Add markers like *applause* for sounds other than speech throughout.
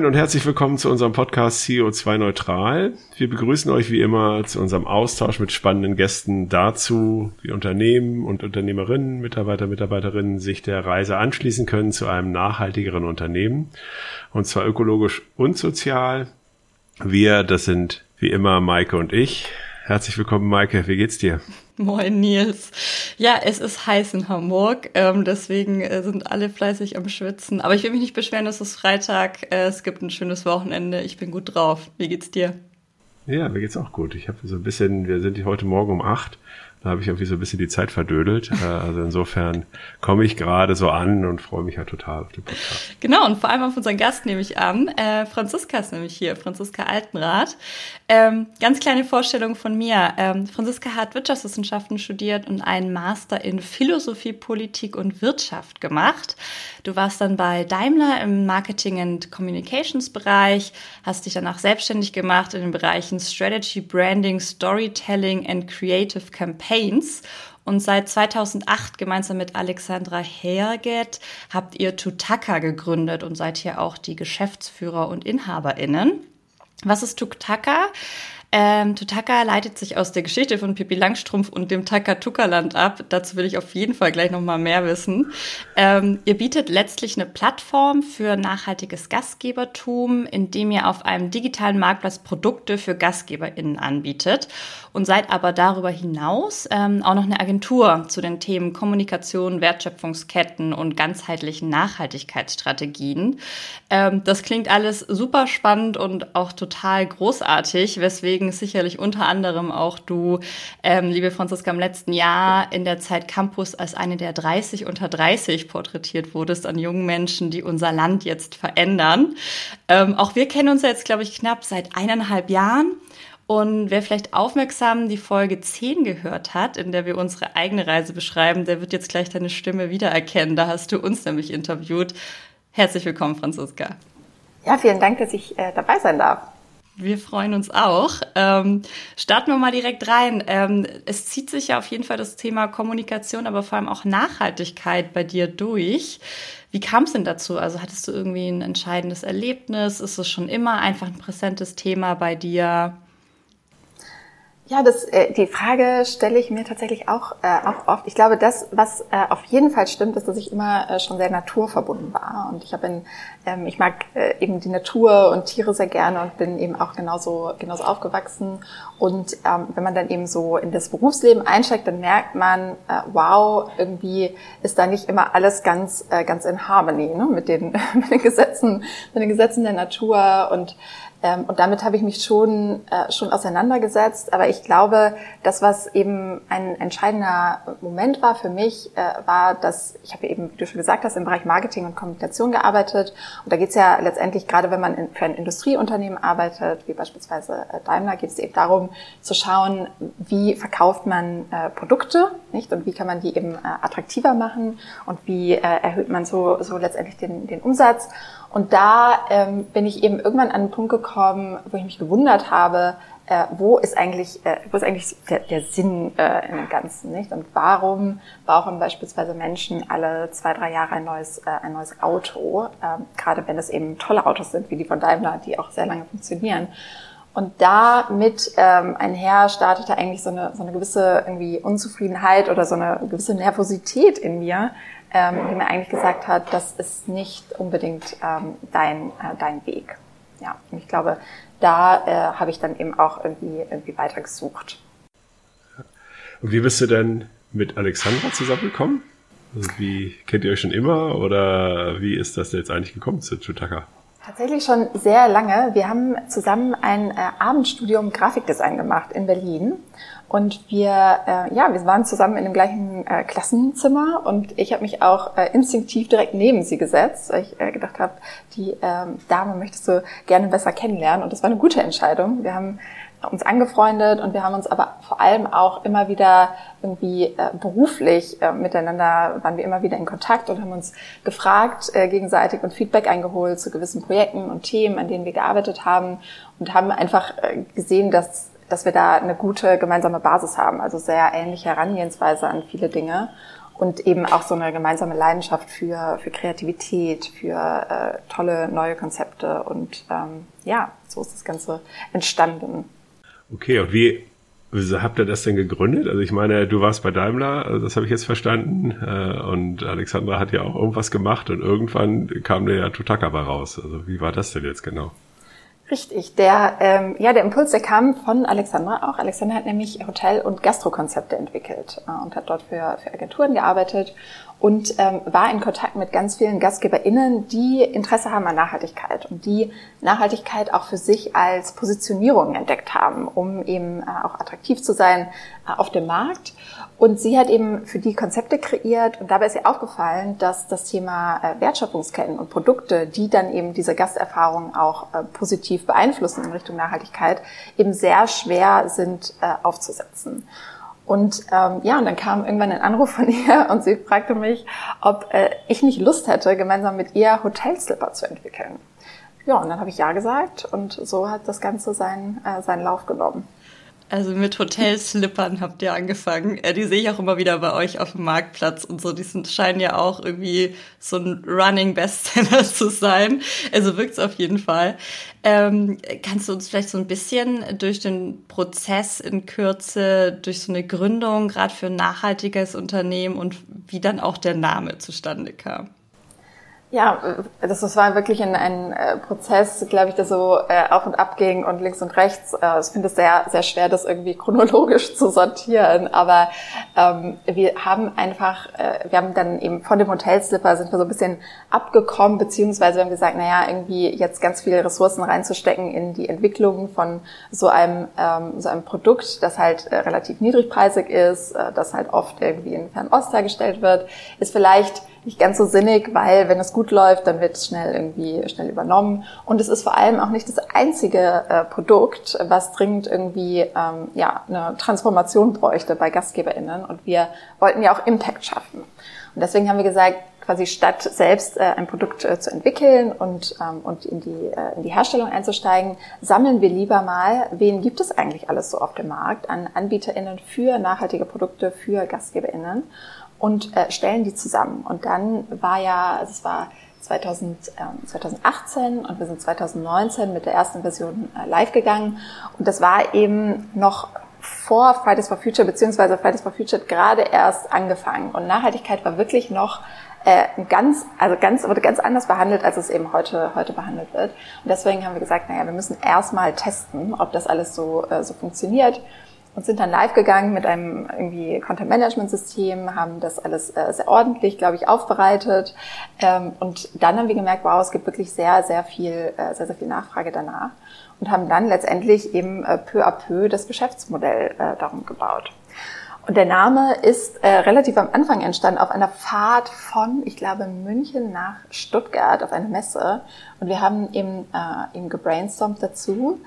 Moin und herzlich willkommen zu unserem Podcast CO2 Neutral. Wir begrüßen euch wie immer zu unserem Austausch mit spannenden Gästen dazu, wie Unternehmen und Unternehmerinnen, Mitarbeiter, Mitarbeiterinnen sich der Reise anschließen können zu einem nachhaltigeren Unternehmen. Und zwar ökologisch und sozial. Wir, das sind wie immer Maike und ich. Herzlich willkommen, Maike. Wie geht's dir? *laughs* Moin Nils. Ja, es ist heiß in Hamburg, ähm, deswegen äh, sind alle fleißig am Schwitzen. Aber ich will mich nicht beschweren, es ist Freitag, äh, es gibt ein schönes Wochenende, ich bin gut drauf. Wie geht's dir? Ja, mir geht's auch gut. Ich habe so ein bisschen, wir sind heute Morgen um acht da habe ich irgendwie so ein bisschen die Zeit verdödelt. Äh, also insofern komme ich gerade so an und freue mich halt total auf den Podcast. Genau, und vor allem auf unseren Gast nehme ich an. Äh, Franziska ist nämlich hier, Franziska Altenrath. Ähm, ganz kleine Vorstellung von mir. Ähm, Franziska hat Wirtschaftswissenschaften studiert und einen Master in Philosophie, Politik und Wirtschaft gemacht. Du warst dann bei Daimler im Marketing and Communications Bereich, hast dich danach selbstständig gemacht in den Bereichen Strategy, Branding, Storytelling and Creative Campaigns. Und seit 2008 gemeinsam mit Alexandra Herget habt ihr Tutaka gegründet und seid hier auch die Geschäftsführer und InhaberInnen. Was ist Tutaka? Ähm, Tutaka leitet sich aus der Geschichte von Pippi Langstrumpf und dem Takatuka-Land ab. Dazu will ich auf jeden Fall gleich noch mal mehr wissen. Ähm, ihr bietet letztlich eine Plattform für nachhaltiges Gastgebertum, indem ihr auf einem digitalen Marktplatz Produkte für GastgeberInnen anbietet und seid aber darüber hinaus ähm, auch noch eine Agentur zu den Themen Kommunikation, Wertschöpfungsketten und ganzheitlichen Nachhaltigkeitsstrategien. Ähm, das klingt alles super spannend und auch total großartig, weswegen sicherlich unter anderem auch du, ähm, liebe Franziska, im letzten Jahr in der Zeit Campus als eine der 30 unter 30 porträtiert wurdest an jungen Menschen, die unser Land jetzt verändern. Ähm, auch wir kennen uns jetzt, glaube ich, knapp seit eineinhalb Jahren. Und wer vielleicht aufmerksam die Folge 10 gehört hat, in der wir unsere eigene Reise beschreiben, der wird jetzt gleich deine Stimme wiedererkennen. Da hast du uns nämlich interviewt. Herzlich willkommen, Franziska. Ja, vielen Dank, dass ich äh, dabei sein darf. Wir freuen uns auch. Ähm, starten wir mal direkt rein. Ähm, es zieht sich ja auf jeden Fall das Thema Kommunikation, aber vor allem auch Nachhaltigkeit bei dir durch. Wie kam es denn dazu? Also hattest du irgendwie ein entscheidendes Erlebnis? Ist es schon immer einfach ein präsentes Thema bei dir? Ja, das, äh, die Frage stelle ich mir tatsächlich auch, äh, auch oft. Ich glaube, das, was äh, auf jeden Fall stimmt, ist, dass ich immer äh, schon sehr naturverbunden war. Und ich habe ähm, ich mag äh, eben die Natur und Tiere sehr gerne und bin eben auch genauso, genauso aufgewachsen. Und ähm, wenn man dann eben so in das Berufsleben einsteigt, dann merkt man, äh, wow, irgendwie ist da nicht immer alles ganz, äh, ganz in Harmony ne? mit, den, *laughs* mit den Gesetzen, mit den Gesetzen der Natur und ähm, und damit habe ich mich schon, äh, schon auseinandergesetzt. Aber ich glaube, das, was eben ein entscheidender Moment war für mich, äh, war, dass ich habe eben, wie du schon gesagt hast, im Bereich Marketing und Kommunikation gearbeitet. Und da geht es ja letztendlich, gerade wenn man für ein Industrieunternehmen arbeitet, wie beispielsweise äh, Daimler, geht es eben darum zu schauen, wie verkauft man äh, Produkte, nicht? Und wie kann man die eben äh, attraktiver machen und wie äh, erhöht man so, so letztendlich den, den Umsatz. Und da ähm, bin ich eben irgendwann an einen Punkt gekommen, wo ich mich gewundert habe, äh, wo ist eigentlich, äh, wo ist eigentlich der, der Sinn äh, dem Ganzen, nicht? Und warum brauchen beispielsweise Menschen alle zwei, drei Jahre ein neues, äh, ein neues Auto, äh, gerade wenn es eben tolle Autos sind, wie die von Daimler, die auch sehr lange funktionieren. Und damit ähm, einher startete eigentlich so eine, so eine gewisse irgendwie Unzufriedenheit oder so eine gewisse Nervosität in mir, ähm, die mir eigentlich gesagt hat, das ist nicht unbedingt ähm, dein, äh, dein Weg. Ja, und ich glaube, da äh, habe ich dann eben auch irgendwie, irgendwie weitergesucht. Und wie bist du denn mit Alexandra zusammengekommen? Also wie kennt ihr euch schon immer oder wie ist das jetzt eigentlich gekommen zu Chutaka? Tatsächlich schon sehr lange. Wir haben zusammen ein äh, Abendstudium Grafikdesign gemacht in Berlin und wir, äh, ja, wir waren zusammen in dem gleichen äh, Klassenzimmer und ich habe mich auch äh, instinktiv direkt neben sie gesetzt, weil ich äh, gedacht habe, die ähm, Dame möchtest du gerne besser kennenlernen und das war eine gute Entscheidung. Wir haben uns angefreundet und wir haben uns aber vor allem auch immer wieder irgendwie äh, beruflich äh, miteinander, waren wir immer wieder in Kontakt und haben uns gefragt äh, gegenseitig und Feedback eingeholt zu gewissen Projekten und Themen, an denen wir gearbeitet haben und haben einfach äh, gesehen, dass dass wir da eine gute gemeinsame Basis haben, also sehr ähnliche Herangehensweise an viele Dinge. und eben auch so eine gemeinsame Leidenschaft für, für Kreativität, für äh, tolle neue Konzepte und ähm, ja, so ist das Ganze entstanden. Okay, und wie habt ihr das denn gegründet? Also ich meine, du warst bei Daimler, also das habe ich jetzt verstanden. Äh, und Alexandra hat ja auch irgendwas gemacht und irgendwann kam der ja Tutaka bei raus. Also wie war das denn jetzt genau? Richtig, der, ähm, ja, der Impuls, der kam von Alexandra auch. Alexandra hat nämlich Hotel- und Gastrokonzepte entwickelt äh, und hat dort für, für Agenturen gearbeitet und ähm, war in Kontakt mit ganz vielen GastgeberInnen, die Interesse haben an Nachhaltigkeit und die Nachhaltigkeit auch für sich als Positionierung entdeckt haben, um eben äh, auch attraktiv zu sein äh, auf dem Markt. Und sie hat eben für die Konzepte kreiert und dabei ist ihr aufgefallen, dass das Thema äh, Wertschöpfungsketten und Produkte, die dann eben diese Gasterfahrung auch äh, positiv beeinflussen in Richtung Nachhaltigkeit, eben sehr schwer sind äh, aufzusetzen. Und ähm, ja, und dann kam irgendwann ein Anruf von *laughs* ihr und sie fragte mich, ob äh, ich nicht Lust hätte, gemeinsam mit ihr Hotelslipper zu entwickeln. Ja, und dann habe ich ja gesagt und so hat das Ganze seinen, äh, seinen Lauf genommen. Also mit Hotelslippern habt ihr angefangen. Äh, die sehe ich auch immer wieder bei euch auf dem Marktplatz und so. Die sind, scheinen ja auch irgendwie so ein Running Bestseller *laughs* zu sein. Also wirkt es auf jeden Fall. Ähm, kannst du uns vielleicht so ein bisschen durch den Prozess in Kürze, durch so eine Gründung, gerade für ein nachhaltiges Unternehmen und wie dann auch der Name zustande kam? Ja, das, das war wirklich ein, ein äh, Prozess, glaube ich, der so äh, auf und ab ging und links und rechts. Äh, ich finde es sehr, sehr schwer, das irgendwie chronologisch *laughs* zu sortieren. Aber ähm, wir haben einfach, äh, wir haben dann eben von dem Hotelslipper sind wir so ein bisschen abgekommen, beziehungsweise wir haben gesagt, naja, irgendwie jetzt ganz viele Ressourcen reinzustecken in die Entwicklung von so einem, ähm, so einem Produkt, das halt äh, relativ niedrigpreisig ist, äh, das halt oft irgendwie in Fernost hergestellt wird, ist vielleicht nicht ganz so sinnig, weil wenn es gut läuft, dann wird es schnell irgendwie schnell übernommen. Und es ist vor allem auch nicht das einzige äh, Produkt, was dringend irgendwie ähm, ja eine Transformation bräuchte bei GastgeberInnen. Und wir wollten ja auch Impact schaffen. Und deswegen haben wir gesagt, quasi statt selbst äh, ein Produkt äh, zu entwickeln und, ähm, und in, die, äh, in die Herstellung einzusteigen, sammeln wir lieber mal, wen gibt es eigentlich alles so auf dem Markt an AnbieterInnen für nachhaltige Produkte, für GastgeberInnen und äh, stellen die zusammen. Und dann war ja, also es war 2000, ähm, 2018 und wir sind 2019 mit der ersten Version äh, live gegangen. Und das war eben noch vor Fridays for Future, beziehungsweise Fridays for Future gerade erst angefangen. Und Nachhaltigkeit war wirklich noch äh, ganz, also ganz, wurde ganz anders behandelt, als es eben heute, heute behandelt wird. Und deswegen haben wir gesagt, naja, wir müssen erstmal testen, ob das alles so, äh, so funktioniert und sind dann live gegangen mit einem irgendwie Content-Management-System, haben das alles äh, sehr ordentlich, glaube ich, aufbereitet. Ähm, und dann haben wir gemerkt, wow, es gibt wirklich sehr, sehr viel, äh, sehr, sehr viel Nachfrage danach. Und haben dann letztendlich eben äh, peu à peu das Geschäftsmodell äh, darum gebaut. Und der Name ist äh, relativ am Anfang entstanden auf einer Fahrt von, ich glaube, München nach Stuttgart auf eine Messe. Und wir haben eben, äh, eben gebrainstormt dazu.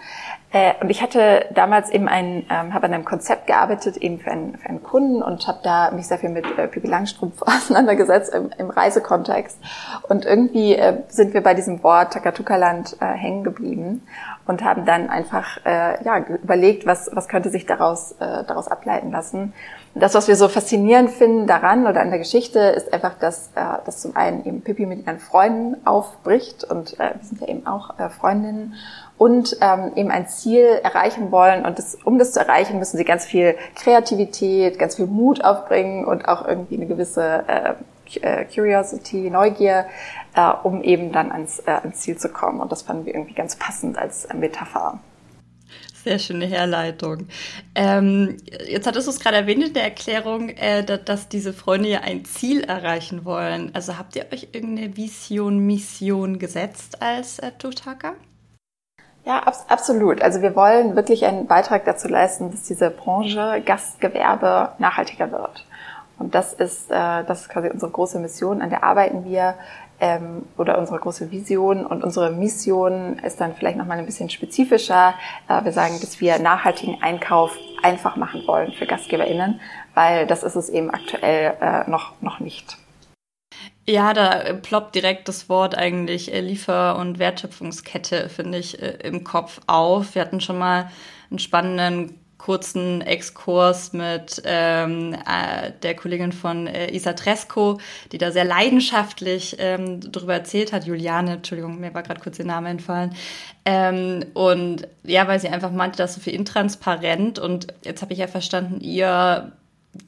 Äh, und ich hatte damals eben ein, ähm, habe an einem Konzept gearbeitet, eben für einen, für einen Kunden und habe da mich sehr viel mit äh, Pippi Langstrumpf *laughs* auseinandergesetzt im, im Reisekontext. Und irgendwie äh, sind wir bei diesem Wort Takatuka-Land äh, hängen geblieben und haben dann einfach äh, ja, überlegt, was, was könnte sich daraus, äh, daraus ableiten lassen. Das, was wir so faszinierend finden daran oder an der Geschichte, ist einfach, dass, äh, dass zum einen eben Pippi mit ihren Freunden aufbricht und äh, wir sind ja eben auch äh, Freundinnen und ähm, eben ein Ziel erreichen wollen. Und das, um das zu erreichen, müssen sie ganz viel Kreativität, ganz viel Mut aufbringen und auch irgendwie eine gewisse äh, äh, Curiosity, Neugier, äh, um eben dann ans, äh, ans Ziel zu kommen. Und das fanden wir irgendwie ganz passend als Metapher. Sehr schöne Herleitung. Ähm, jetzt hattest du es gerade erwähnt in der Erklärung, äh, dass, dass, diese Freunde ja ein Ziel erreichen wollen. Also habt ihr euch irgendeine Vision, Mission gesetzt als äh, Totaka? Ja, abs absolut. Also wir wollen wirklich einen Beitrag dazu leisten, dass diese Branche Gastgewerbe nachhaltiger wird. Und das ist, äh, das ist quasi unsere große Mission, an der arbeiten wir ähm, oder unsere große Vision und unsere Mission ist dann vielleicht nochmal ein bisschen spezifischer. Äh, wir sagen, dass wir nachhaltigen Einkauf einfach machen wollen für GastgeberInnen, weil das ist es eben aktuell äh, noch, noch nicht. Ja, da ploppt direkt das Wort eigentlich äh, Liefer- und Wertschöpfungskette, finde ich, äh, im Kopf auf. Wir hatten schon mal einen spannenden kurzen Exkurs mit ähm, äh, der Kollegin von äh, Isa Tresco, die da sehr leidenschaftlich ähm, darüber erzählt hat. Juliane, Entschuldigung, mir war gerade kurz der Name entfallen. Ähm, und ja, weil sie einfach meinte, das ist so viel intransparent. Und jetzt habe ich ja verstanden, ihr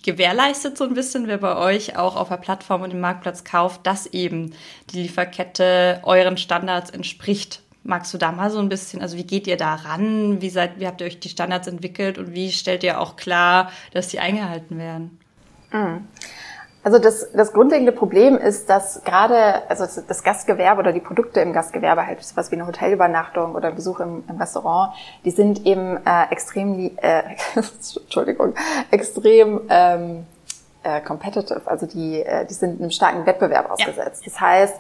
gewährleistet so ein bisschen, wer bei euch auch auf der Plattform und im Marktplatz kauft, dass eben die Lieferkette euren Standards entspricht. Magst du da mal so ein bisschen, also wie geht ihr da ran? Wie, seid, wie habt ihr euch die Standards entwickelt und wie stellt ihr auch klar, dass die eingehalten werden? Mhm. Also das, das grundlegende Problem ist, dass gerade also das Gastgewerbe oder die Produkte im Gastgewerbe, halt was wie eine Hotelübernachtung oder ein Besuch im, im Restaurant, die sind eben äh, extrem, äh, *laughs* Entschuldigung, extrem ähm, äh, competitive. Also die, äh, die sind einem starken Wettbewerb ausgesetzt. Ja. Das heißt,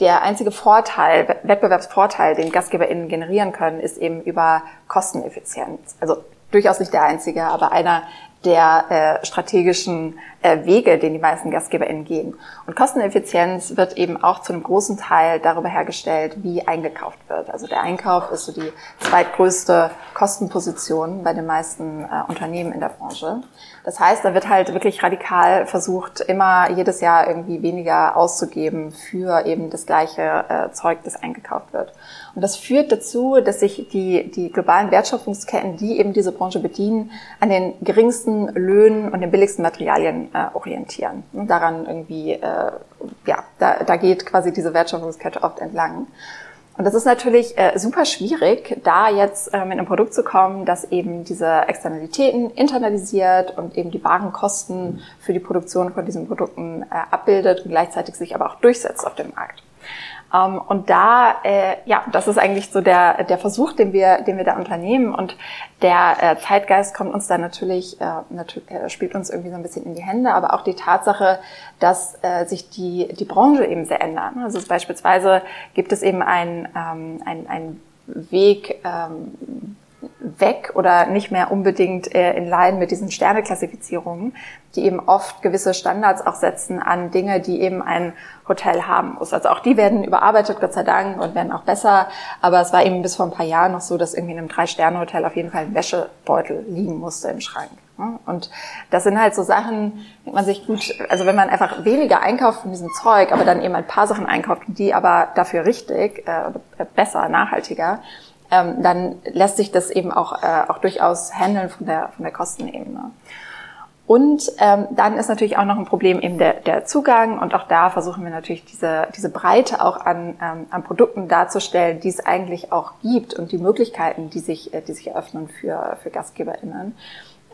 der einzige Vorteil, Wettbewerbsvorteil, den GastgeberInnen generieren können, ist eben über Kosteneffizienz. Also durchaus nicht der einzige, aber einer der äh, strategischen äh, Wege, den die meisten GastgeberInnen gehen. Und Kosteneffizienz wird eben auch zu einem großen Teil darüber hergestellt, wie eingekauft wird. Also der Einkauf ist so die zweitgrößte Kostenposition bei den meisten äh, Unternehmen in der Branche. Das heißt, da wird halt wirklich radikal versucht, immer jedes Jahr irgendwie weniger auszugeben für eben das gleiche äh, Zeug, das eingekauft wird. Und das führt dazu, dass sich die, die globalen Wertschöpfungsketten, die eben diese Branche bedienen, an den geringsten Löhnen und den billigsten Materialien äh, orientieren. Und daran irgendwie, äh, ja, da, da geht quasi diese Wertschöpfungskette oft entlang. Und das ist natürlich äh, super schwierig, da jetzt äh, mit einem Produkt zu kommen, das eben diese Externalitäten internalisiert und eben die Warenkosten für die Produktion von diesen Produkten äh, abbildet und gleichzeitig sich aber auch durchsetzt auf dem Markt. Ähm, und da, äh, ja, das ist eigentlich so der, der Versuch, den wir, den wir da unternehmen. Und der äh, Zeitgeist kommt uns da natürlich, äh, natürlich äh, spielt uns irgendwie so ein bisschen in die Hände, aber auch die Tatsache, dass äh, sich die, die Branche eben sehr ändert. Also beispielsweise gibt es eben ein, ähm, ein, ein Weg, ähm, weg oder nicht mehr unbedingt äh, in Line mit diesen Sterneklassifizierungen, die eben oft gewisse Standards auch setzen an Dinge, die eben ein Hotel haben muss. Also auch die werden überarbeitet, Gott sei Dank, und werden auch besser. Aber es war eben bis vor ein paar Jahren noch so, dass irgendwie in einem Drei-Sterne-Hotel auf jeden Fall ein Wäschebeutel liegen musste im Schrank. Und das sind halt so Sachen, denkt man sich gut, also wenn man einfach weniger einkauft von diesem Zeug, aber dann eben ein paar Sachen einkauft, die aber dafür richtig, äh, besser, nachhaltiger, ähm, dann lässt sich das eben auch, äh, auch durchaus handeln von der, von der Kostenebene. Und ähm, dann ist natürlich auch noch ein Problem eben der, der Zugang und auch da versuchen wir natürlich diese, diese Breite auch an, ähm, an Produkten darzustellen, die es eigentlich auch gibt und die Möglichkeiten, die sich, äh, die sich eröffnen für, für GastgeberInnen.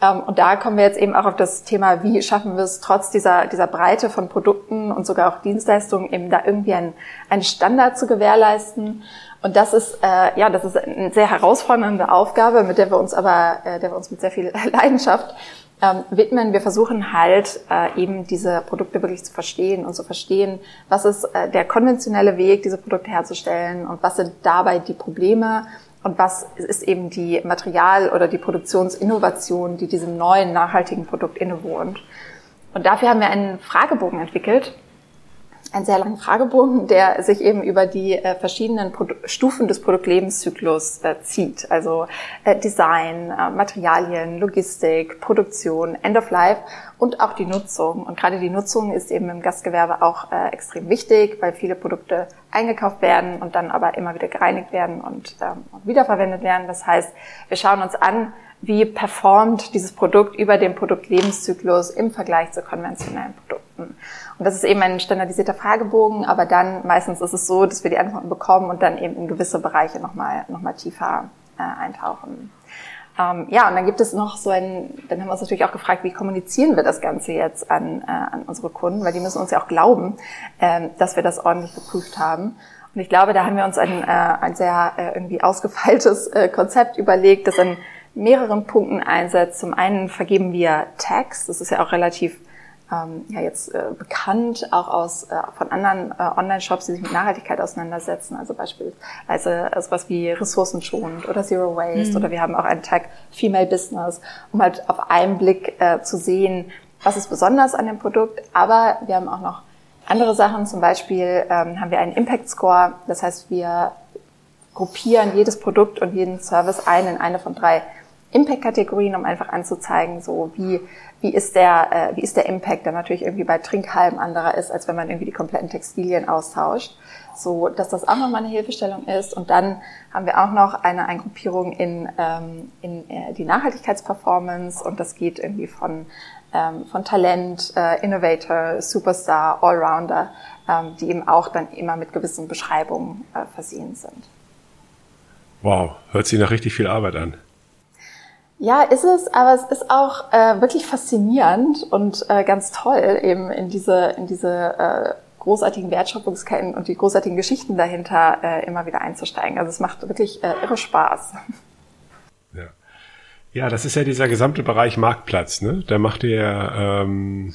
Ähm, und da kommen wir jetzt eben auch auf das Thema, wie schaffen wir es trotz dieser, dieser Breite von Produkten und sogar auch Dienstleistungen eben da irgendwie einen, einen Standard zu gewährleisten und das ist äh, ja, das ist eine sehr herausfordernde Aufgabe, mit der wir uns aber, äh, der wir uns mit sehr viel *laughs* Leidenschaft ähm, widmen. Wir versuchen halt äh, eben diese Produkte wirklich zu verstehen und zu verstehen, was ist äh, der konventionelle Weg, diese Produkte herzustellen und was sind dabei die Probleme und was ist eben die Material- oder die Produktionsinnovation, die diesem neuen nachhaltigen Produkt innewohnt. Und dafür haben wir einen Fragebogen entwickelt, einen sehr langen Fragebogen, der sich eben über die äh, verschiedenen Produ Stufen des Produktlebenszyklus äh, zieht. Also äh, Design, äh, Materialien, Logistik, Produktion, End of Life und auch die Nutzung. Und gerade die Nutzung ist eben im Gastgewerbe auch äh, extrem wichtig, weil viele Produkte eingekauft werden und dann aber immer wieder gereinigt werden und, ähm, und wiederverwendet werden. Das heißt, wir schauen uns an, wie performt dieses Produkt über den Produktlebenszyklus im Vergleich zu konventionellen Produkten. Und das ist eben ein standardisierter Fragebogen, aber dann meistens ist es so, dass wir die Antworten bekommen und dann eben in gewisse Bereiche nochmal noch mal tiefer äh, eintauchen. Ähm, ja, und dann gibt es noch so ein, dann haben wir uns natürlich auch gefragt, wie kommunizieren wir das Ganze jetzt an, äh, an unsere Kunden, weil die müssen uns ja auch glauben, äh, dass wir das ordentlich geprüft haben. Und ich glaube, da haben wir uns ein, äh, ein sehr äh, irgendwie ausgefeiltes äh, Konzept überlegt, das an mehreren Punkten einsetzt. Zum einen vergeben wir Tags, das ist ja auch relativ ähm, ja jetzt äh, bekannt, auch aus äh, von anderen äh, Online-Shops, die sich mit Nachhaltigkeit auseinandersetzen. Also beispielsweise äh, sowas wie ressourcenschonend oder Zero Waste. Mhm. Oder wir haben auch einen Tag Female Business, um halt auf einen Blick äh, zu sehen, was ist besonders an dem Produkt. Aber wir haben auch noch andere Sachen. Zum Beispiel ähm, haben wir einen Impact Score. Das heißt, wir gruppieren jedes Produkt und jeden Service ein in eine von drei Impact-Kategorien, um einfach anzuzeigen, so wie, wie ist der, äh, wie ist der Impact, der natürlich irgendwie bei Trinkhalm anderer ist, als wenn man irgendwie die kompletten Textilien austauscht. So, dass das auch nochmal eine Hilfestellung ist. Und dann haben wir auch noch eine Eingruppierung in, ähm, in äh, die Nachhaltigkeitsperformance und das geht irgendwie von, ähm, von Talent, äh, Innovator, Superstar, Allrounder, ähm, die eben auch dann immer mit gewissen Beschreibungen äh, versehen sind. Wow, hört sich nach richtig viel Arbeit an. Ja, ist es, aber es ist auch äh, wirklich faszinierend und äh, ganz toll, eben in diese, in diese äh, großartigen Wertschöpfungsketten und die großartigen Geschichten dahinter äh, immer wieder einzusteigen. Also es macht wirklich äh, irre Spaß. *laughs* Ja. ja, das ist ja dieser gesamte Bereich Marktplatz, ne? Der macht ihr ähm,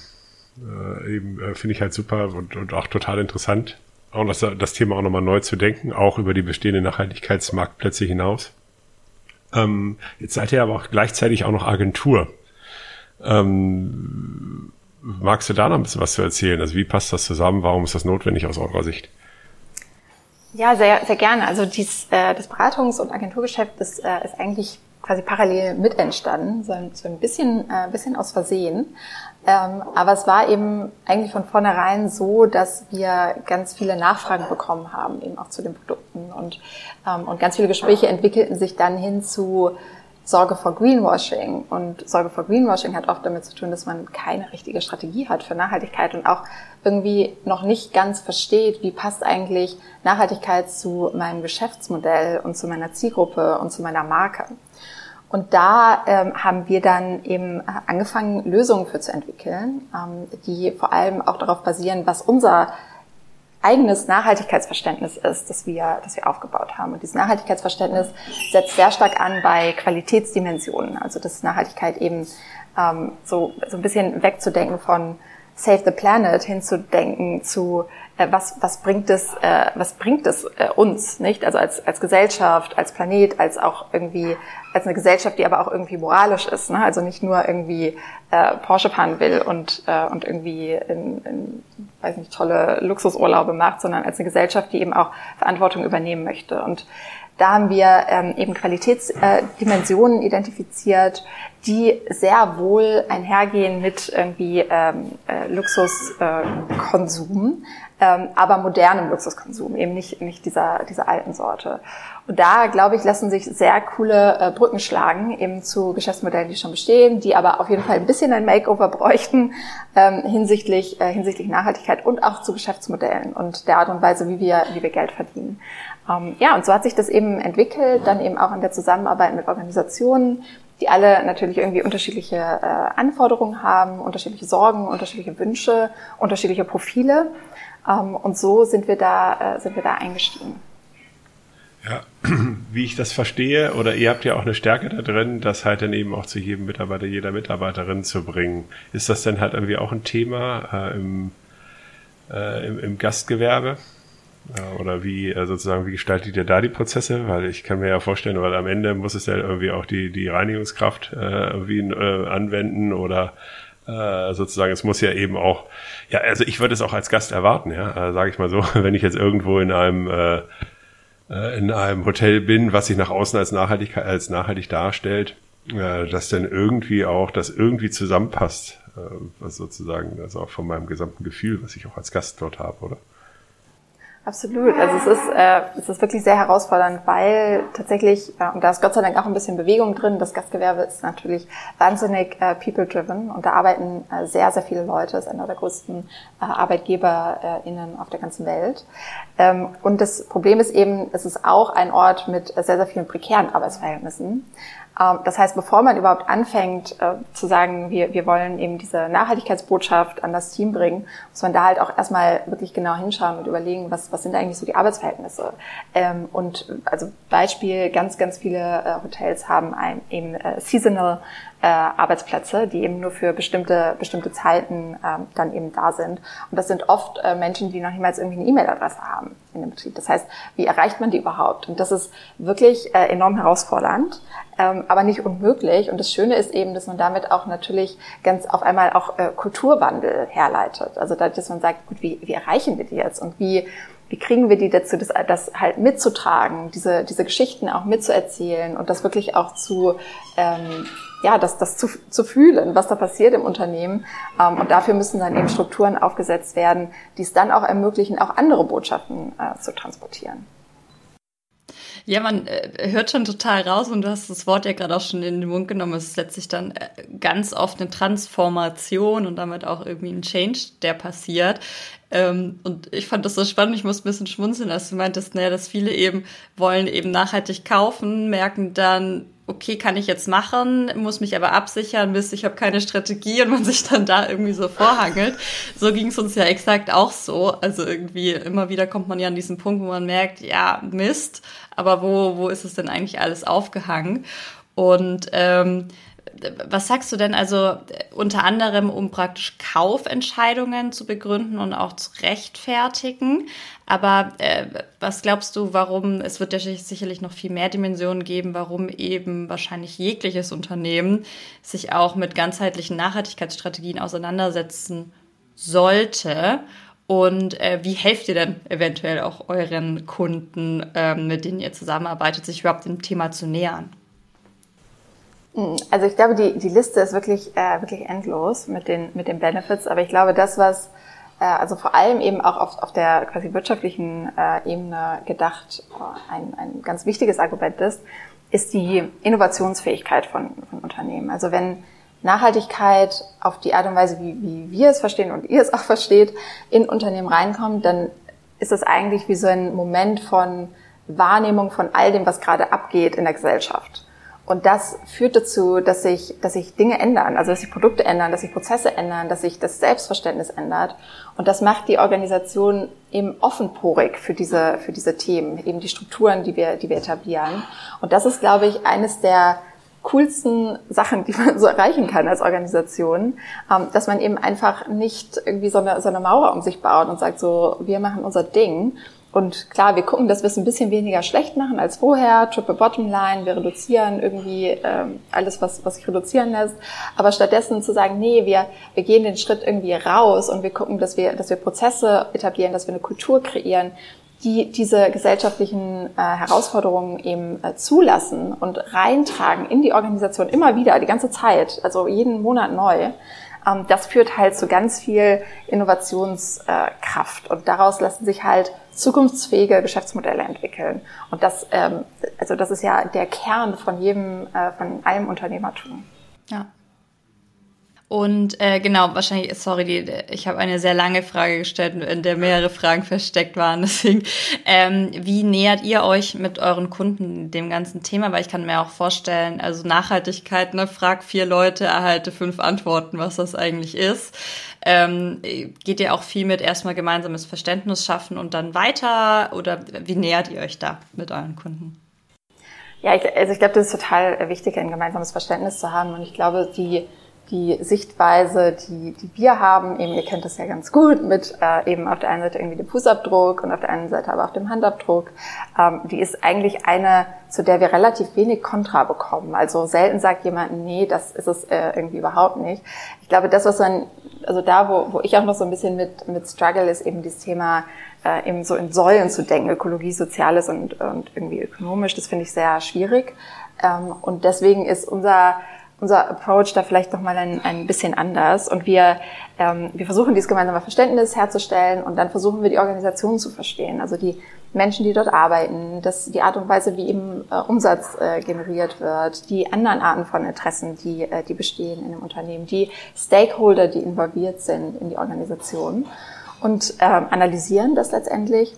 äh, eben, äh, finde ich halt super und, und auch total interessant. Auch das, das Thema auch nochmal neu zu denken, auch über die bestehenden Nachhaltigkeitsmarktplätze hinaus. Ähm, jetzt seid ihr aber auch gleichzeitig auch noch Agentur. Ähm, magst du da noch ein bisschen was zu erzählen? Also wie passt das zusammen? Warum ist das notwendig aus eurer Sicht? Ja, sehr, sehr gerne. Also dies, äh, das Beratungs- und Agenturgeschäft ist, äh, ist eigentlich quasi parallel mit entstanden, so ein, so ein bisschen, äh, bisschen aus Versehen. Ähm, aber es war eben eigentlich von vornherein so, dass wir ganz viele Nachfragen bekommen haben, eben auch zu den Produkten. Und, ähm, und ganz viele Gespräche entwickelten sich dann hin zu Sorge vor Greenwashing. Und Sorge vor Greenwashing hat oft damit zu tun, dass man keine richtige Strategie hat für Nachhaltigkeit und auch irgendwie noch nicht ganz versteht, wie passt eigentlich Nachhaltigkeit zu meinem Geschäftsmodell und zu meiner Zielgruppe und zu meiner Marke. Und da ähm, haben wir dann eben angefangen, Lösungen für zu entwickeln, ähm, die vor allem auch darauf basieren, was unser eigenes Nachhaltigkeitsverständnis ist, das wir, das wir aufgebaut haben. Und dieses Nachhaltigkeitsverständnis setzt sehr stark an bei Qualitätsdimensionen. Also dass Nachhaltigkeit eben ähm, so, so ein bisschen wegzudenken von Save the Planet hinzudenken zu äh, was was bringt es äh, was bringt es äh, uns nicht also als als Gesellschaft als Planet als auch irgendwie als eine Gesellschaft die aber auch irgendwie moralisch ist ne? also nicht nur irgendwie äh, Porsche fahren will und äh, und irgendwie in, in weiß nicht tolle Luxusurlaube macht sondern als eine Gesellschaft die eben auch Verantwortung übernehmen möchte und da haben wir ähm, eben Qualitätsdimensionen äh, identifiziert, die sehr wohl einhergehen mit irgendwie ähm, äh, Luxuskonsum, ähm, aber modernem Luxuskonsum, eben nicht, nicht dieser, dieser alten Sorte. Und da, glaube ich, lassen sich sehr coole äh, Brücken schlagen, eben zu Geschäftsmodellen, die schon bestehen, die aber auf jeden Fall ein bisschen ein Makeover bräuchten ähm, hinsichtlich, äh, hinsichtlich Nachhaltigkeit und auch zu Geschäftsmodellen und der Art und Weise, wie wir, wie wir Geld verdienen. Ähm, ja, und so hat sich das eben entwickelt, dann eben auch in der Zusammenarbeit mit Organisationen, die alle natürlich irgendwie unterschiedliche äh, Anforderungen haben, unterschiedliche Sorgen, unterschiedliche Wünsche, unterschiedliche Profile. Ähm, und so sind wir da, äh, sind wir da eingestiegen. Ja, *clears throat* wie ich das verstehe, oder ihr habt ja auch eine Stärke da drin, das halt dann eben auch zu jedem Mitarbeiter, jeder Mitarbeiterin zu bringen. Ist das dann halt irgendwie auch ein Thema äh, im, äh, im, im Gastgewerbe? Oder wie äh, sozusagen, wie gestaltet ihr da die Prozesse? Weil ich kann mir ja vorstellen, weil am Ende muss es ja irgendwie auch die, die Reinigungskraft äh, irgendwie äh, anwenden oder äh, sozusagen, es muss ja eben auch, ja, also ich würde es auch als Gast erwarten, ja, äh, sage ich mal so, *laughs* wenn ich jetzt irgendwo in einem äh, äh, in einem Hotel bin, was sich nach außen als nachhaltig als nachhaltig darstellt, dass dann irgendwie auch das irgendwie zusammenpasst, was sozusagen also auch von meinem gesamten Gefühl, was ich auch als Gast dort habe, oder? Absolut. Also es ist, äh, es ist wirklich sehr herausfordernd, weil tatsächlich, äh, und da ist Gott sei Dank auch ein bisschen Bewegung drin, das Gastgewerbe ist natürlich wahnsinnig äh, people-driven und da arbeiten äh, sehr, sehr viele Leute, ist einer der größten äh, ArbeitgeberInnen auf der ganzen Welt. Ähm, und das Problem ist eben, es ist auch ein Ort mit sehr, sehr vielen prekären Arbeitsverhältnissen. Ähm, das heißt, bevor man überhaupt anfängt äh, zu sagen, wir, wir wollen eben diese Nachhaltigkeitsbotschaft an das Team bringen, muss man da halt auch erstmal wirklich genau hinschauen und überlegen, was, was sind eigentlich so die Arbeitsverhältnisse. Ähm, und also Beispiel, ganz, ganz viele äh, Hotels haben ein, eben äh, seasonal äh, Arbeitsplätze, die eben nur für bestimmte, bestimmte Zeiten ähm, dann eben da sind. Und das sind oft äh, Menschen, die noch niemals irgendwie eine E-Mail-Adresse haben in dem Betrieb. Das heißt, wie erreicht man die überhaupt? Und das ist wirklich äh, enorm herausfordernd, ähm, aber nicht unmöglich. Und das Schöne ist eben, dass man damit auch natürlich ganz auf einmal auch äh, Kulturwandel herleitet. Also dadurch, dass man sagt, gut, wie, wie erreichen wir die jetzt? Und wie wie kriegen wir die dazu, das, das halt mitzutragen, diese, diese Geschichten auch mitzuerzählen und das wirklich auch zu, ähm, ja, das, das zu, zu fühlen, was da passiert im Unternehmen. Ähm, und dafür müssen dann eben Strukturen aufgesetzt werden, die es dann auch ermöglichen, auch andere Botschaften äh, zu transportieren. Ja, man äh, hört schon total raus und du hast das Wort ja gerade auch schon in den Mund genommen. Es ist letztlich dann äh, ganz oft eine Transformation und damit auch irgendwie ein Change, der passiert. Ähm, und ich fand das so spannend, ich muss ein bisschen schmunzeln, als du meintest, naja, dass viele eben wollen eben nachhaltig kaufen, merken dann, okay, kann ich jetzt machen, muss mich aber absichern, Mist, ich habe keine Strategie und man sich dann da irgendwie so vorhangelt. So ging es uns ja exakt auch so. Also irgendwie immer wieder kommt man ja an diesen Punkt, wo man merkt, ja, Mist, aber wo, wo ist es denn eigentlich alles aufgehangen? Und ähm, was sagst du denn also unter anderem, um praktisch Kaufentscheidungen zu begründen und auch zu rechtfertigen? Aber äh, was glaubst du, warum, es wird ja sicherlich noch viel mehr Dimensionen geben, warum eben wahrscheinlich jegliches Unternehmen sich auch mit ganzheitlichen Nachhaltigkeitsstrategien auseinandersetzen sollte? Und äh, wie helft ihr denn eventuell auch euren Kunden, ähm, mit denen ihr zusammenarbeitet, sich überhaupt dem Thema zu nähern? Also ich glaube, die, die Liste ist wirklich, äh, wirklich endlos mit den, mit den Benefits, aber ich glaube, das, was äh, also vor allem eben auch auf, auf der quasi wirtschaftlichen äh, Ebene gedacht äh, ein, ein ganz wichtiges Argument ist, ist die Innovationsfähigkeit von, von Unternehmen. Also wenn Nachhaltigkeit auf die Art und Weise, wie, wie wir es verstehen und ihr es auch *laughs* versteht, in Unternehmen reinkommt, dann ist es eigentlich wie so ein Moment von Wahrnehmung von all dem, was gerade abgeht in der Gesellschaft. Und das führt dazu, dass sich, dass sich Dinge ändern, also dass sich Produkte ändern, dass sich Prozesse ändern, dass sich das Selbstverständnis ändert. Und das macht die Organisation eben offenporig für diese, für diese Themen, eben die Strukturen, die wir, die wir etablieren. Und das ist, glaube ich, eines der coolsten Sachen, die man so erreichen kann als Organisation, ähm, dass man eben einfach nicht irgendwie so eine, so eine Mauer um sich baut und sagt so, wir machen unser Ding, und klar, wir gucken, dass wir es ein bisschen weniger schlecht machen als vorher. Triple Bottom Line, wir reduzieren irgendwie ähm, alles, was, was sich reduzieren lässt. Aber stattdessen zu sagen, nee, wir, wir gehen den Schritt irgendwie raus und wir gucken, dass wir, dass wir Prozesse etablieren, dass wir eine Kultur kreieren, die diese gesellschaftlichen äh, Herausforderungen eben äh, zulassen und reintragen in die Organisation immer wieder, die ganze Zeit, also jeden Monat neu. Ähm, das führt halt zu ganz viel Innovationskraft. Und daraus lassen sich halt zukunftsfähige Geschäftsmodelle entwickeln. Und das, ähm, also das ist ja der Kern von jedem, äh, von allem Unternehmertum. Ja. Und äh, genau, wahrscheinlich, sorry, die, ich habe eine sehr lange Frage gestellt, in der mehrere Fragen versteckt waren. *laughs* Deswegen, ähm, wie nähert ihr euch mit euren Kunden dem ganzen Thema? Weil ich kann mir auch vorstellen, also Nachhaltigkeit, ne, frag vier Leute, erhalte fünf Antworten, was das eigentlich ist. Ähm, geht ihr auch viel mit erstmal gemeinsames Verständnis schaffen und dann weiter? Oder wie nähert ihr euch da mit euren Kunden? Ja, ich, also ich glaube, das ist total wichtig, ein gemeinsames Verständnis zu haben. Und ich glaube, die die Sichtweise, die, die wir haben, eben, ihr kennt das ja ganz gut, mit äh, eben auf der einen Seite irgendwie dem Fußabdruck und auf der anderen Seite aber auch dem Handabdruck, ähm, die ist eigentlich eine, zu der wir relativ wenig Kontra bekommen. Also selten sagt jemand, nee, das ist es äh, irgendwie überhaupt nicht. Ich glaube, das, was dann, also da, wo, wo ich auch noch so ein bisschen mit, mit struggle, ist eben dieses Thema, äh, eben so in Säulen zu denken, Ökologie, Soziales und, und irgendwie ökonomisch, das finde ich sehr schwierig. Ähm, und deswegen ist unser unser Approach da vielleicht nochmal ein, ein bisschen anders. Und wir, ähm, wir versuchen dieses gemeinsame Verständnis herzustellen und dann versuchen wir die Organisation zu verstehen. Also die Menschen, die dort arbeiten, das, die Art und Weise, wie eben äh, Umsatz äh, generiert wird, die anderen Arten von Interessen, die, äh, die bestehen in dem Unternehmen, die Stakeholder, die involviert sind in die Organisation und ähm, analysieren das letztendlich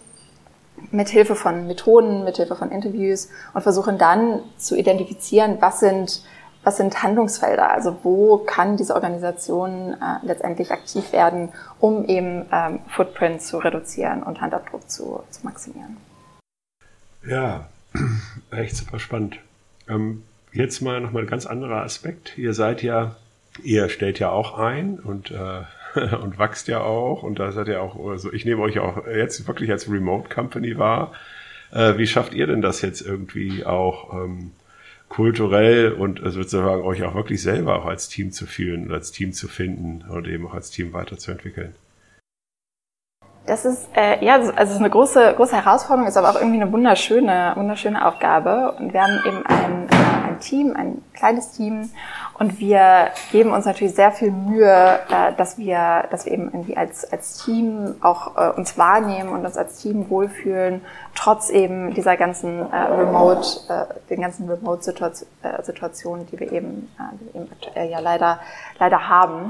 mit Hilfe von Methoden, mit Hilfe von Interviews und versuchen dann zu identifizieren, was sind was sind Handlungsfelder? Also wo kann diese Organisation äh, letztendlich aktiv werden, um eben ähm, Footprint zu reduzieren und Handabdruck zu, zu maximieren? Ja, *clears throat* echt super spannend. Ähm, jetzt mal nochmal ein ganz anderer Aspekt. Ihr seid ja, ihr stellt ja auch ein und äh, *laughs* und wächst ja auch und da seid ihr auch, also ich nehme euch auch jetzt wirklich als Remote Company wahr. Äh, wie schafft ihr denn das jetzt irgendwie auch ähm, kulturell und also sozusagen euch auch wirklich selber auch als Team zu fühlen und als Team zu finden und eben auch als Team weiterzuentwickeln. Das ist äh, ja also es ist eine große große Herausforderung, ist aber auch irgendwie eine wunderschöne wunderschöne Aufgabe. Und wir haben eben ein, äh, ein Team, ein kleines Team, und wir geben uns natürlich sehr viel Mühe, äh, dass wir dass wir eben irgendwie als als Team auch äh, uns wahrnehmen und uns als Team wohlfühlen, trotz eben dieser ganzen äh, Remote den ganzen Remote Situation, äh, Situationen, die wir eben die wir eben aktuell ja leider leider haben.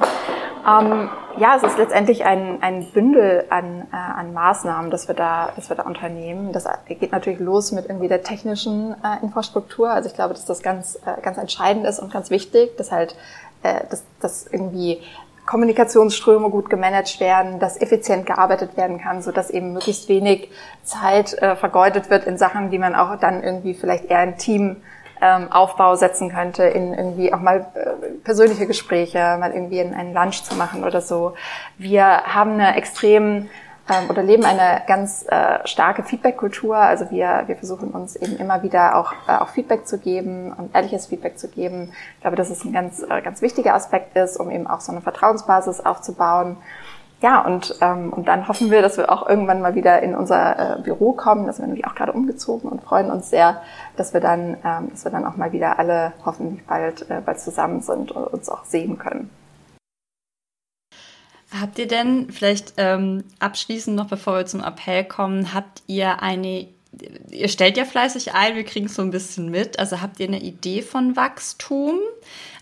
Ähm, ja, es ist letztendlich ein, ein Bündel an, äh, an Maßnahmen, das wir, da, das wir da unternehmen. Das geht natürlich los mit irgendwie der technischen äh, Infrastruktur. Also ich glaube, dass das ganz, äh, ganz entscheidend ist und ganz wichtig, dass halt äh, dass, dass irgendwie Kommunikationsströme gut gemanagt werden, dass effizient gearbeitet werden kann, so dass eben möglichst wenig Zeit äh, vergeudet wird in Sachen, die man auch dann irgendwie vielleicht eher im Team ähm, Aufbau setzen könnte, in irgendwie auch mal äh, persönliche Gespräche, mal irgendwie in einen Lunch zu machen oder so. Wir haben eine extrem ähm, oder leben eine ganz äh, starke Feedback-Kultur. Also wir, wir versuchen uns eben immer wieder auch, äh, auch Feedback zu geben und ehrliches Feedback zu geben. Ich glaube, dass es ein ganz, äh, ganz wichtiger Aspekt ist, um eben auch so eine Vertrauensbasis aufzubauen ja, und, ähm, und dann hoffen wir, dass wir auch irgendwann mal wieder in unser äh, Büro kommen. Das sind wir nämlich auch gerade umgezogen und freuen uns sehr, dass wir dann, ähm, dass wir dann auch mal wieder alle hoffentlich bald, äh, bald zusammen sind und uns auch sehen können. Habt ihr denn vielleicht ähm, abschließend noch, bevor wir zum Appell kommen, habt ihr eine ihr stellt ja fleißig ein, wir kriegen es so ein bisschen mit. Also habt ihr eine Idee von Wachstum,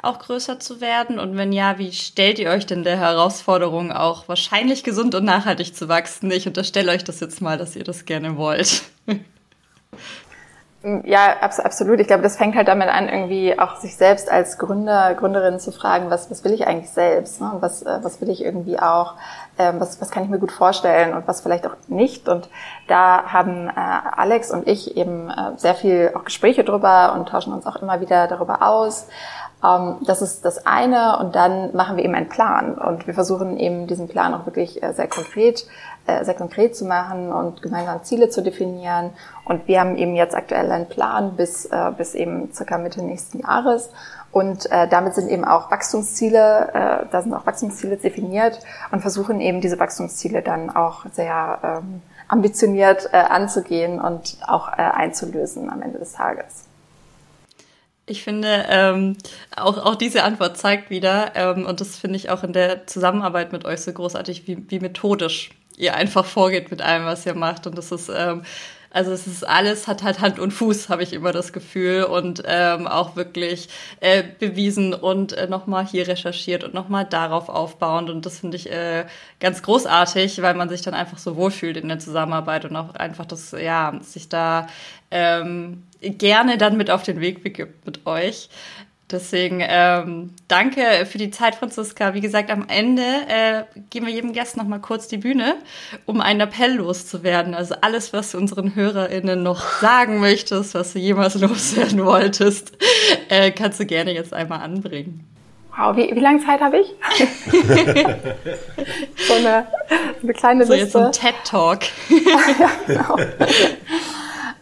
auch größer zu werden? Und wenn ja, wie stellt ihr euch denn der Herausforderung auch wahrscheinlich gesund und nachhaltig zu wachsen? Ich unterstelle euch das jetzt mal, dass ihr das gerne wollt. *laughs* Ja, absolut. Ich glaube, das fängt halt damit an, irgendwie auch sich selbst als Gründer, Gründerin zu fragen, was, was will ich eigentlich selbst? Ne? Was, äh, was will ich irgendwie auch? Ähm, was, was kann ich mir gut vorstellen und was vielleicht auch nicht? Und da haben äh, Alex und ich eben äh, sehr viel auch Gespräche drüber und tauschen uns auch immer wieder darüber aus. Ähm, das ist das eine. Und dann machen wir eben einen Plan. Und wir versuchen eben diesen Plan auch wirklich äh, sehr konkret, sehr konkret zu machen und gemeinsam Ziele zu definieren. Und wir haben eben jetzt aktuell einen Plan bis, äh, bis eben circa Mitte nächsten Jahres. Und äh, damit sind eben auch Wachstumsziele, äh, da sind auch Wachstumsziele definiert und versuchen eben diese Wachstumsziele dann auch sehr ähm, ambitioniert äh, anzugehen und auch äh, einzulösen am Ende des Tages. Ich finde, ähm, auch, auch diese Antwort zeigt wieder, ähm, und das finde ich auch in der Zusammenarbeit mit euch so großartig, wie, wie methodisch ihr einfach vorgeht mit allem, was ihr macht. Und das ist, ähm, also es ist alles, hat halt Hand und Fuß, habe ich immer das Gefühl. Und ähm, auch wirklich äh, bewiesen und äh, nochmal hier recherchiert und nochmal darauf aufbauend. Und das finde ich äh, ganz großartig, weil man sich dann einfach so wohlfühlt in der Zusammenarbeit und auch einfach das, ja, sich da ähm, gerne dann mit auf den Weg begibt mit euch. Deswegen ähm, danke für die Zeit, Franziska. Wie gesagt, am Ende äh, geben wir jedem Gast noch mal kurz die Bühne, um einen Appell loszuwerden. Also alles, was du unseren HörerInnen noch sagen möchtest, was du jemals *laughs* loswerden wolltest, äh, kannst du gerne jetzt einmal anbringen. Wow, wie, wie lange Zeit habe ich? *laughs* so, eine, eine kleine so Liste. So jetzt ein TED-Talk. *laughs* ja, genau.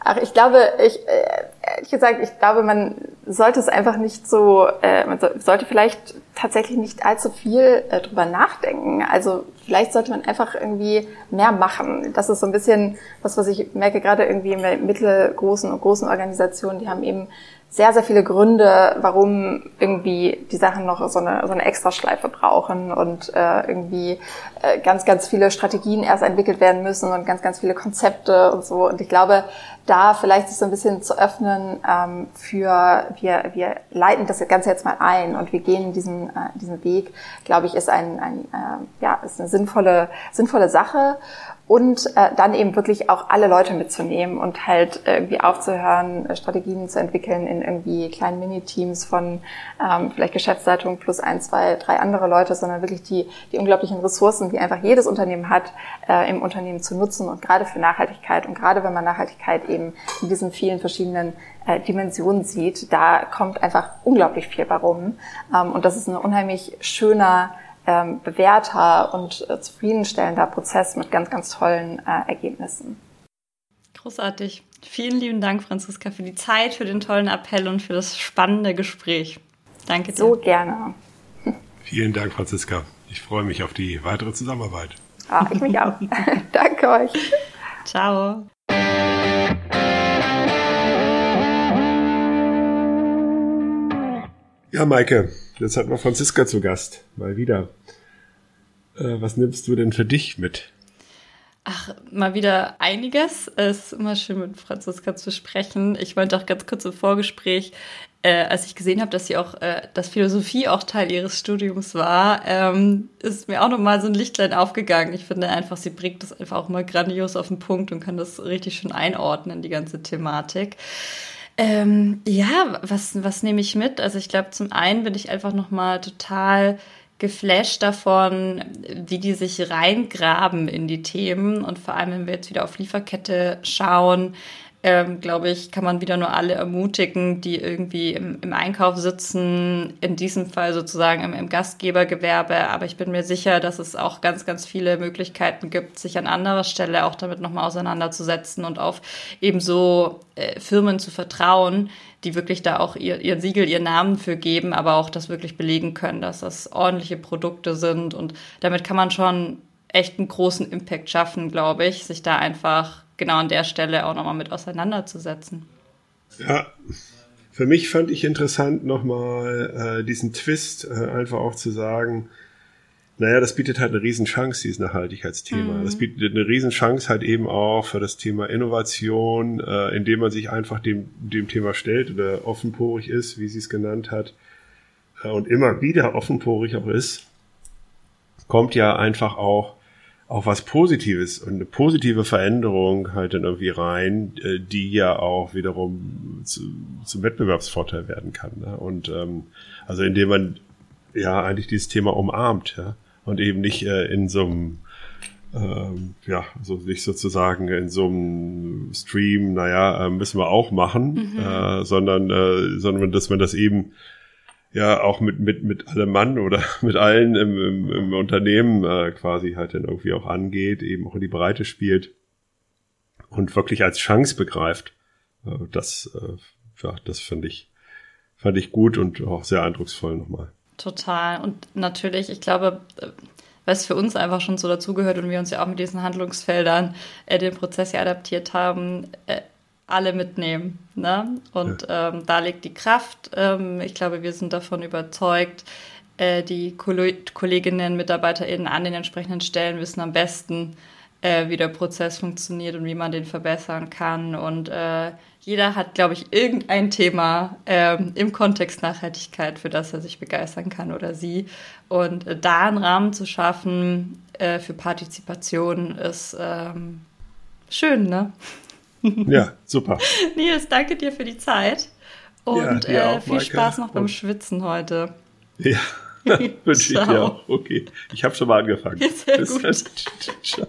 Ach, ich glaube, ich, äh, ehrlich gesagt, ich glaube, man sollte es einfach nicht so, äh, man so, sollte vielleicht tatsächlich nicht allzu viel äh, drüber nachdenken. Also vielleicht sollte man einfach irgendwie mehr machen. Das ist so ein bisschen was, was ich merke, gerade irgendwie in mittelgroßen und großen Organisationen, die haben eben sehr, sehr viele Gründe, warum irgendwie die Sachen noch so eine, so eine Extraschleife brauchen und äh, irgendwie äh, ganz, ganz viele Strategien erst entwickelt werden müssen und ganz, ganz viele Konzepte und so. Und ich glaube, da vielleicht sich so ein bisschen zu öffnen ähm, für, wir, wir leiten das Ganze jetzt mal ein und wir gehen diesen, äh, diesen Weg, glaube ich, ist ein, ein äh, ja, ist eine sinnvolle, sinnvolle Sache und äh, dann eben wirklich auch alle Leute mitzunehmen und halt irgendwie aufzuhören, äh, Strategien zu entwickeln in irgendwie kleinen Mini-Teams von ähm, vielleicht Geschäftsleitung plus ein, zwei, drei andere Leute, sondern wirklich die, die unglaublichen Ressourcen, die einfach jedes Unternehmen hat, äh, im Unternehmen zu nutzen und gerade für Nachhaltigkeit. Und gerade wenn man Nachhaltigkeit eben in diesen vielen verschiedenen äh, Dimensionen sieht, da kommt einfach unglaublich viel bei rum. Ähm, und das ist ein unheimlich schöner ähm, bewährter und äh, zufriedenstellender Prozess mit ganz, ganz tollen äh, Ergebnissen. Großartig. Vielen lieben Dank, Franziska, für die Zeit, für den tollen Appell und für das spannende Gespräch. Danke dir. So gerne. Vielen Dank, Franziska. Ich freue mich auf die weitere Zusammenarbeit. Ah, ich mich auch. *laughs* Danke euch. Ciao. Ja, Maike, jetzt hat wir Franziska zu Gast. Mal wieder. Äh, was nimmst du denn für dich mit? Ach, mal wieder einiges. Es ist immer schön, mit Franziska zu sprechen. Ich meinte auch ganz kurz im Vorgespräch, äh, als ich gesehen habe, dass sie auch, äh, dass Philosophie auch Teil ihres Studiums war, ähm, ist mir auch nochmal so ein Lichtlein aufgegangen. Ich finde einfach, sie bringt das einfach auch mal grandios auf den Punkt und kann das richtig schön einordnen, die ganze Thematik. Ähm, ja, was, was nehme ich mit? Also ich glaube, zum einen bin ich einfach nochmal total geflasht davon, wie die sich reingraben in die Themen und vor allem, wenn wir jetzt wieder auf Lieferkette schauen, ähm, glaube ich, kann man wieder nur alle ermutigen, die irgendwie im, im Einkauf sitzen, in diesem Fall sozusagen im, im, Gastgebergewerbe. Aber ich bin mir sicher, dass es auch ganz, ganz viele Möglichkeiten gibt, sich an anderer Stelle auch damit nochmal auseinanderzusetzen und auf ebenso äh, Firmen zu vertrauen, die wirklich da auch ihr, ihr Siegel, ihr Namen für geben, aber auch das wirklich belegen können, dass das ordentliche Produkte sind. Und damit kann man schon echt einen großen Impact schaffen, glaube ich, sich da einfach genau an der Stelle auch nochmal mit auseinanderzusetzen. Ja, für mich fand ich interessant nochmal äh, diesen Twist, äh, einfach auch zu sagen, naja, das bietet halt eine Riesenchance, dieses Nachhaltigkeitsthema. Mhm. Das bietet eine Riesenchance halt eben auch für das Thema Innovation, äh, indem man sich einfach dem, dem Thema stellt oder offenporig ist, wie sie es genannt hat, äh, und immer wieder offenporig auch ist, kommt ja einfach auch auch was Positives und eine positive Veränderung halt dann irgendwie rein, äh, die ja auch wiederum zu, zum Wettbewerbsvorteil werden kann. Ne? Und ähm, also indem man ja eigentlich dieses Thema umarmt, ja, und eben nicht äh, in so einem ähm, ja, also nicht sozusagen in so einem Stream, naja, äh, müssen wir auch machen, mhm. äh, sondern, äh, sondern dass man das eben ja auch mit, mit, mit allem Mann oder *laughs* mit allen im, im, im Unternehmen äh, quasi halt dann irgendwie auch angeht, eben auch in die Breite spielt und wirklich als Chance begreift. Äh, das, äh, ja, das fand ich, fand ich gut und auch sehr eindrucksvoll nochmal. Total. Und natürlich, ich glaube, äh, was für uns einfach schon so dazugehört und wir uns ja auch mit diesen Handlungsfeldern äh, den Prozess ja adaptiert haben, äh, alle mitnehmen. Ne? Und ja. ähm, da liegt die Kraft. Ähm, ich glaube, wir sind davon überzeugt, äh, die Kolleginnen, MitarbeiterInnen an den entsprechenden Stellen wissen am besten, äh, wie der Prozess funktioniert und wie man den verbessern kann. Und äh, jeder hat, glaube ich, irgendein Thema ähm, im Kontext Nachhaltigkeit, für das er sich begeistern kann oder sie. Und äh, da einen Rahmen zu schaffen äh, für Partizipation ist ähm, schön, ne? Ja, super. *laughs* Nils, danke dir für die Zeit und ja, äh, viel. Spaß noch beim Schwitzen heute. Ja, *laughs* wünsche ich dir *laughs* auch. Okay, ich habe schon mal angefangen. Sehr Bis gut. Dann. Ciao.